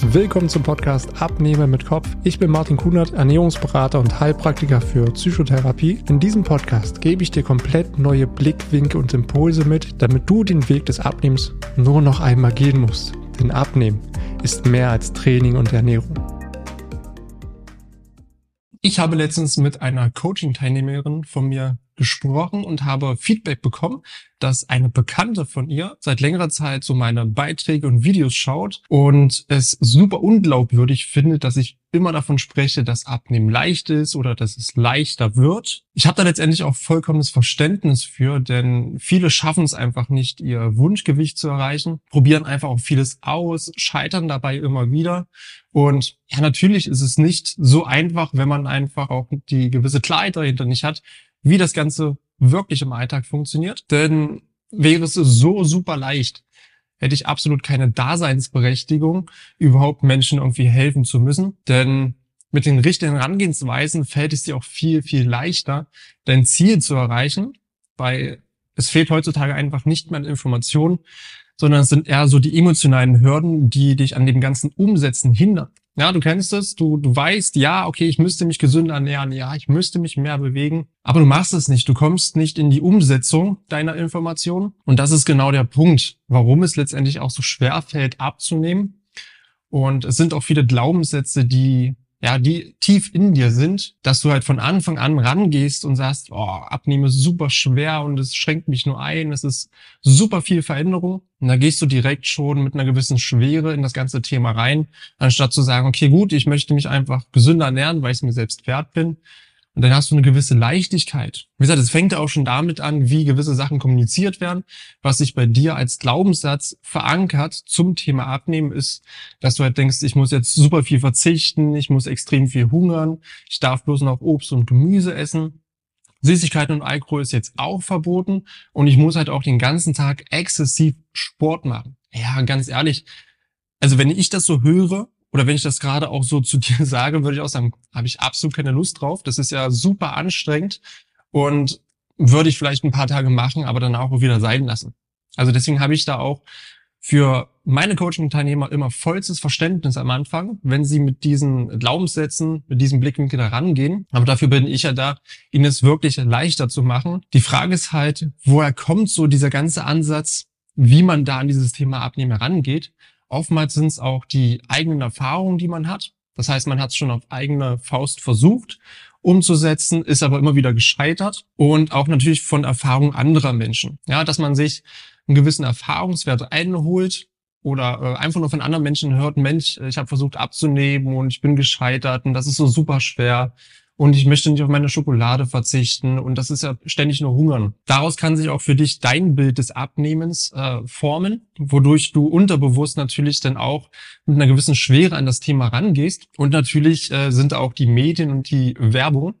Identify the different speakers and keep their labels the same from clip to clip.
Speaker 1: Willkommen zum Podcast Abnehmer mit Kopf. Ich bin Martin Kunert, Ernährungsberater und Heilpraktiker für Psychotherapie. In diesem Podcast gebe ich dir komplett neue Blickwinkel und Impulse mit, damit du den Weg des Abnehmens nur noch einmal gehen musst. Denn Abnehmen ist mehr als Training und Ernährung. Ich habe letztens mit einer Coaching-Teilnehmerin von mir gesprochen und habe Feedback bekommen, dass eine Bekannte von ihr seit längerer Zeit so meine Beiträge und Videos schaut und es super unglaubwürdig findet, dass ich immer davon spreche, dass Abnehmen leicht ist oder dass es leichter wird. Ich habe da letztendlich auch vollkommenes Verständnis für, denn viele schaffen es einfach nicht, ihr Wunschgewicht zu erreichen, probieren einfach auch vieles aus, scheitern dabei immer wieder. Und ja, natürlich ist es nicht so einfach, wenn man einfach auch die gewisse Klarheit dahinter nicht hat, wie das Ganze wirklich im Alltag funktioniert. Denn wäre es so super leicht, hätte ich absolut keine Daseinsberechtigung, überhaupt Menschen irgendwie helfen zu müssen. Denn mit den richtigen Herangehensweisen fällt es dir auch viel, viel leichter, dein Ziel zu erreichen, weil es fehlt heutzutage einfach nicht mehr an Informationen, sondern es sind eher so die emotionalen Hürden, die dich an dem ganzen Umsetzen hindern. Ja, du kennst es, du, du weißt, ja, okay, ich müsste mich gesünder ernähren, ja, ich müsste mich mehr bewegen, aber du machst es nicht, du kommst nicht in die Umsetzung deiner Informationen und das ist genau der Punkt, warum es letztendlich auch so schwer fällt abzunehmen. Und es sind auch viele Glaubenssätze, die ja, die tief in dir sind, dass du halt von Anfang an rangehst und sagst, oh, abnehmen ist super schwer und es schränkt mich nur ein, es ist super viel Veränderung. Und da gehst du direkt schon mit einer gewissen Schwere in das ganze Thema rein, anstatt zu sagen, okay, gut, ich möchte mich einfach gesünder ernähren, weil ich es mir selbst wert bin, und dann hast du eine gewisse Leichtigkeit. Wie gesagt, es fängt auch schon damit an, wie gewisse Sachen kommuniziert werden. Was sich bei dir als Glaubenssatz verankert zum Thema Abnehmen ist, dass du halt denkst, ich muss jetzt super viel verzichten, ich muss extrem viel hungern, ich darf bloß noch Obst und Gemüse essen. Süßigkeiten und Alkohol ist jetzt auch verboten und ich muss halt auch den ganzen Tag exzessiv Sport machen. Ja, ganz ehrlich. Also wenn ich das so höre, oder wenn ich das gerade auch so zu dir sage, würde ich auch sagen, habe ich absolut keine Lust drauf. Das ist ja super anstrengend und würde ich vielleicht ein paar Tage machen, aber dann auch wieder sein lassen. Also deswegen habe ich da auch für meine Coaching-Teilnehmer immer vollstes Verständnis am Anfang, wenn sie mit diesen Glaubenssätzen, mit diesem Blickwinkel da rangehen. Aber dafür bin ich ja da, ihnen es wirklich leichter zu machen. Die Frage ist halt, woher kommt so dieser ganze Ansatz, wie man da an dieses Thema Abnehmen herangeht? Oftmals sind es auch die eigenen Erfahrungen, die man hat. Das heißt, man hat es schon auf eigene Faust versucht umzusetzen, ist aber immer wieder gescheitert und auch natürlich von Erfahrungen anderer Menschen. Ja, dass man sich einen gewissen Erfahrungswert einholt oder äh, einfach nur von anderen Menschen hört, Mensch, ich habe versucht abzunehmen und ich bin gescheitert und das ist so super schwer und ich möchte nicht auf meine Schokolade verzichten und das ist ja ständig nur Hungern. Daraus kann sich auch für dich dein Bild des Abnehmens äh, formen, wodurch du unterbewusst natürlich dann auch mit einer gewissen Schwere an das Thema rangehst und natürlich äh, sind auch die Medien und die Werbung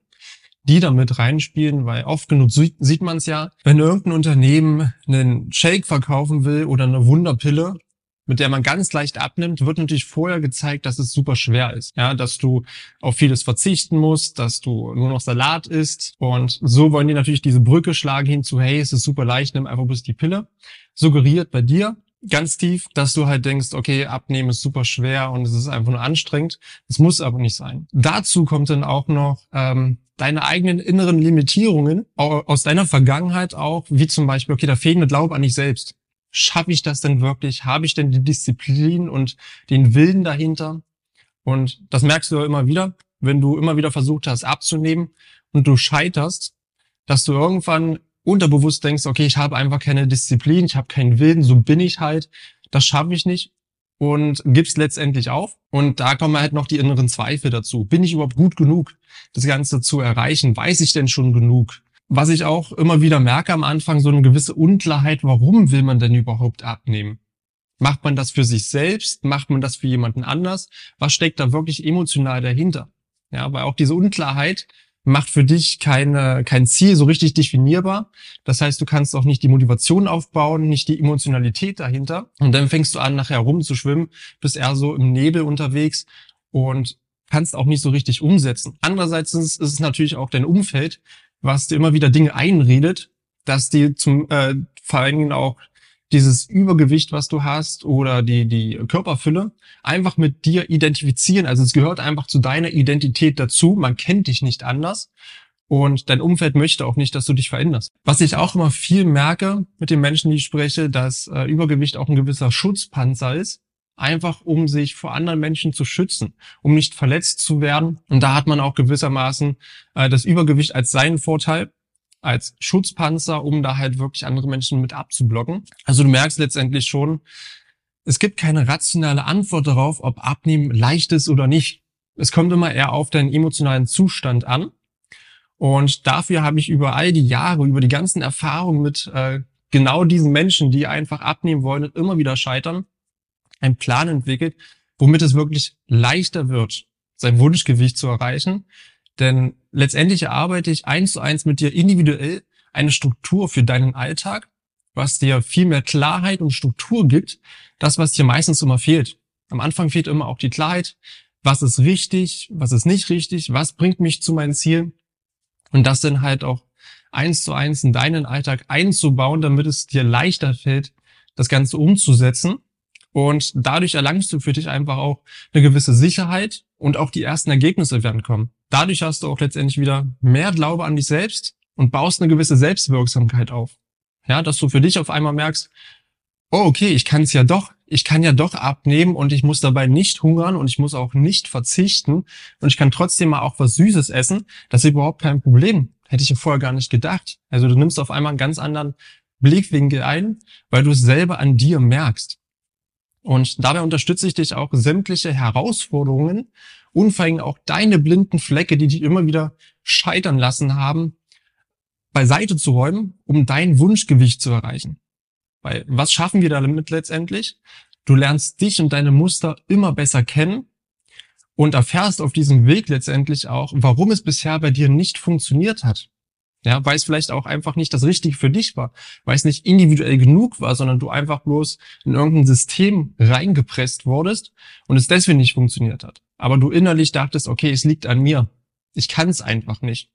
Speaker 1: die damit reinspielen, weil oft genug sieht man es ja, wenn irgendein Unternehmen einen Shake verkaufen will oder eine Wunderpille, mit der man ganz leicht abnimmt, wird natürlich vorher gezeigt, dass es super schwer ist. Ja, dass du auf vieles verzichten musst, dass du nur noch Salat isst. Und so wollen die natürlich diese Brücke schlagen hin zu, hey, es ist super leicht, nimm einfach bloß die Pille. Suggeriert bei dir ganz tief, dass du halt denkst, okay, abnehmen ist super schwer und es ist einfach nur anstrengend. Es muss aber nicht sein. Dazu kommt dann auch noch ähm, deine eigenen inneren Limitierungen aus deiner Vergangenheit auch, wie zum Beispiel, okay, da fehlende Glaube an dich selbst schaffe ich das denn wirklich? Habe ich denn die Disziplin und den Willen dahinter? Und das merkst du ja immer wieder, wenn du immer wieder versucht hast abzunehmen und du scheiterst, dass du irgendwann unterbewusst denkst, okay, ich habe einfach keine Disziplin, ich habe keinen Willen, so bin ich halt, das schaffe ich nicht und gibst letztendlich auf. Und da kommen halt noch die inneren Zweifel dazu. Bin ich überhaupt gut genug, das Ganze zu erreichen? Weiß ich denn schon genug? Was ich auch immer wieder merke am Anfang, so eine gewisse Unklarheit, warum will man denn überhaupt abnehmen? Macht man das für sich selbst? Macht man das für jemanden anders? Was steckt da wirklich emotional dahinter? Ja, weil auch diese Unklarheit macht für dich keine, kein Ziel so richtig definierbar. Das heißt, du kannst auch nicht die Motivation aufbauen, nicht die Emotionalität dahinter. Und dann fängst du an, nachher rumzuschwimmen, bist eher so im Nebel unterwegs und kannst auch nicht so richtig umsetzen. Andererseits ist es natürlich auch dein Umfeld, was dir immer wieder Dinge einredet, dass die zum äh, vor allen Dingen auch dieses Übergewicht, was du hast oder die, die Körperfülle einfach mit dir identifizieren. Also es gehört einfach zu deiner Identität dazu. Man kennt dich nicht anders. Und dein Umfeld möchte auch nicht, dass du dich veränderst. Was ich auch immer viel merke mit den Menschen, die ich spreche, dass äh, Übergewicht auch ein gewisser Schutzpanzer ist. Einfach um sich vor anderen Menschen zu schützen, um nicht verletzt zu werden. Und da hat man auch gewissermaßen äh, das Übergewicht als seinen Vorteil als Schutzpanzer, um da halt wirklich andere Menschen mit abzublocken. Also du merkst letztendlich schon, es gibt keine rationale Antwort darauf, ob Abnehmen leicht ist oder nicht. Es kommt immer eher auf deinen emotionalen Zustand an. Und dafür habe ich über all die Jahre, über die ganzen Erfahrungen mit äh, genau diesen Menschen, die einfach abnehmen wollen und immer wieder scheitern, einen Plan entwickelt, womit es wirklich leichter wird, sein Wunschgewicht zu erreichen, denn letztendlich erarbeite ich eins zu eins mit dir individuell eine Struktur für deinen Alltag, was dir viel mehr Klarheit und Struktur gibt, das, was dir meistens immer fehlt. Am Anfang fehlt immer auch die Klarheit, was ist richtig, was ist nicht richtig, was bringt mich zu meinen Zielen und das dann halt auch eins zu eins in deinen Alltag einzubauen, damit es dir leichter fällt, das Ganze umzusetzen. Und dadurch erlangst du für dich einfach auch eine gewisse Sicherheit und auch die ersten Ergebnisse werden kommen. Dadurch hast du auch letztendlich wieder mehr Glaube an dich selbst und baust eine gewisse Selbstwirksamkeit auf. Ja, dass du für dich auf einmal merkst, oh, okay, ich kann es ja doch, ich kann ja doch abnehmen und ich muss dabei nicht hungern und ich muss auch nicht verzichten und ich kann trotzdem mal auch was Süßes essen. Das ist überhaupt kein Problem. Hätte ich ja vorher gar nicht gedacht. Also du nimmst auf einmal einen ganz anderen Blickwinkel ein, weil du es selber an dir merkst. Und dabei unterstütze ich dich auch sämtliche Herausforderungen und vor allem auch deine blinden Flecke, die dich immer wieder scheitern lassen haben, beiseite zu räumen, um dein Wunschgewicht zu erreichen. Weil was schaffen wir damit letztendlich? Du lernst dich und deine Muster immer besser kennen und erfährst auf diesem Weg letztendlich auch, warum es bisher bei dir nicht funktioniert hat. Ja, weil es vielleicht auch einfach nicht das Richtige für dich war, weil es nicht individuell genug war, sondern du einfach bloß in irgendein System reingepresst wurdest und es deswegen nicht funktioniert hat. Aber du innerlich dachtest, okay, es liegt an mir. Ich kann es einfach nicht.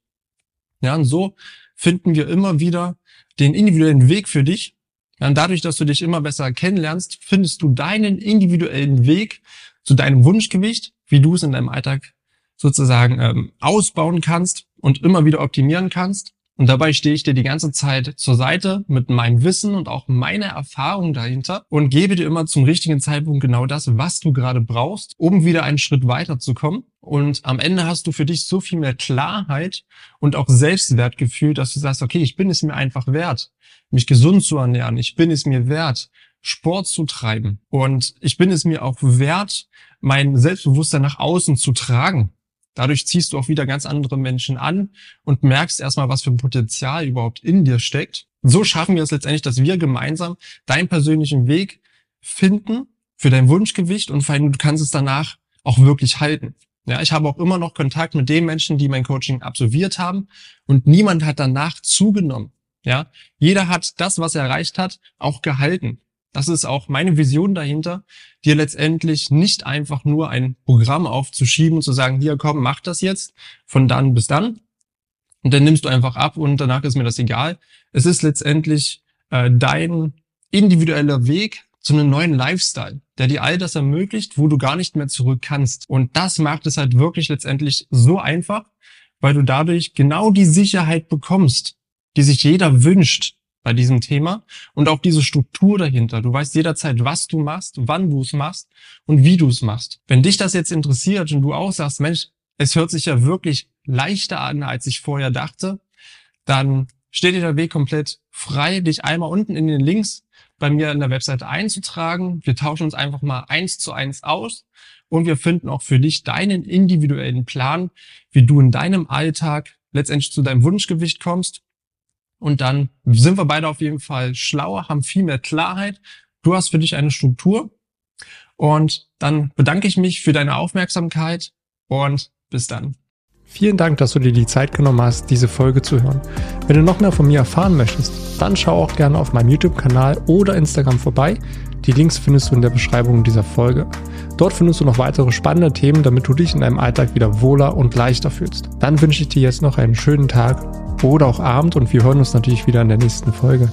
Speaker 1: Ja, und so finden wir immer wieder den individuellen Weg für dich. Ja, und dadurch, dass du dich immer besser kennenlernst, findest du deinen individuellen Weg zu deinem Wunschgewicht, wie du es in deinem Alltag sozusagen ähm, ausbauen kannst und immer wieder optimieren kannst. Und dabei stehe ich dir die ganze Zeit zur Seite mit meinem Wissen und auch meiner Erfahrung dahinter und gebe dir immer zum richtigen Zeitpunkt genau das, was du gerade brauchst, um wieder einen Schritt weiterzukommen. Und am Ende hast du für dich so viel mehr Klarheit und auch Selbstwertgefühl, dass du sagst, okay, ich bin es mir einfach wert, mich gesund zu ernähren. Ich bin es mir wert, Sport zu treiben. Und ich bin es mir auch wert, mein Selbstbewusstsein nach außen zu tragen. Dadurch ziehst du auch wieder ganz andere Menschen an und merkst erstmal, was für ein Potenzial überhaupt in dir steckt. So schaffen wir es letztendlich, dass wir gemeinsam deinen persönlichen Weg finden für dein Wunschgewicht und vor allem du kannst es danach auch wirklich halten. Ja, ich habe auch immer noch Kontakt mit den Menschen, die mein Coaching absolviert haben und niemand hat danach zugenommen. Ja, jeder hat das, was er erreicht hat, auch gehalten. Das ist auch meine Vision dahinter, dir letztendlich nicht einfach nur ein Programm aufzuschieben und zu sagen, hier komm, mach das jetzt von dann bis dann. Und dann nimmst du einfach ab und danach ist mir das egal. Es ist letztendlich äh, dein individueller Weg zu einem neuen Lifestyle, der dir all das ermöglicht, wo du gar nicht mehr zurück kannst. Und das macht es halt wirklich letztendlich so einfach, weil du dadurch genau die Sicherheit bekommst, die sich jeder wünscht, bei diesem Thema und auch diese Struktur dahinter. Du weißt jederzeit, was du machst, wann du es machst und wie du es machst. Wenn dich das jetzt interessiert und du auch sagst, Mensch, es hört sich ja wirklich leichter an, als ich vorher dachte, dann steht dir der Weg komplett frei, dich einmal unten in den Links bei mir in der Webseite einzutragen. Wir tauschen uns einfach mal eins zu eins aus und wir finden auch für dich deinen individuellen Plan, wie du in deinem Alltag letztendlich zu deinem Wunschgewicht kommst und dann sind wir beide auf jeden Fall schlauer, haben viel mehr Klarheit. Du hast für dich eine Struktur. Und dann bedanke ich mich für deine Aufmerksamkeit und bis dann.
Speaker 2: Vielen Dank, dass du dir die Zeit genommen hast, diese Folge zu hören. Wenn du noch mehr von mir erfahren möchtest, dann schau auch gerne auf meinem YouTube-Kanal oder Instagram vorbei. Die Links findest du in der Beschreibung dieser Folge. Dort findest du noch weitere spannende Themen, damit du dich in deinem Alltag wieder wohler und leichter fühlst. Dann wünsche ich dir jetzt noch einen schönen Tag oder auch Abend und wir hören uns natürlich wieder in der nächsten Folge.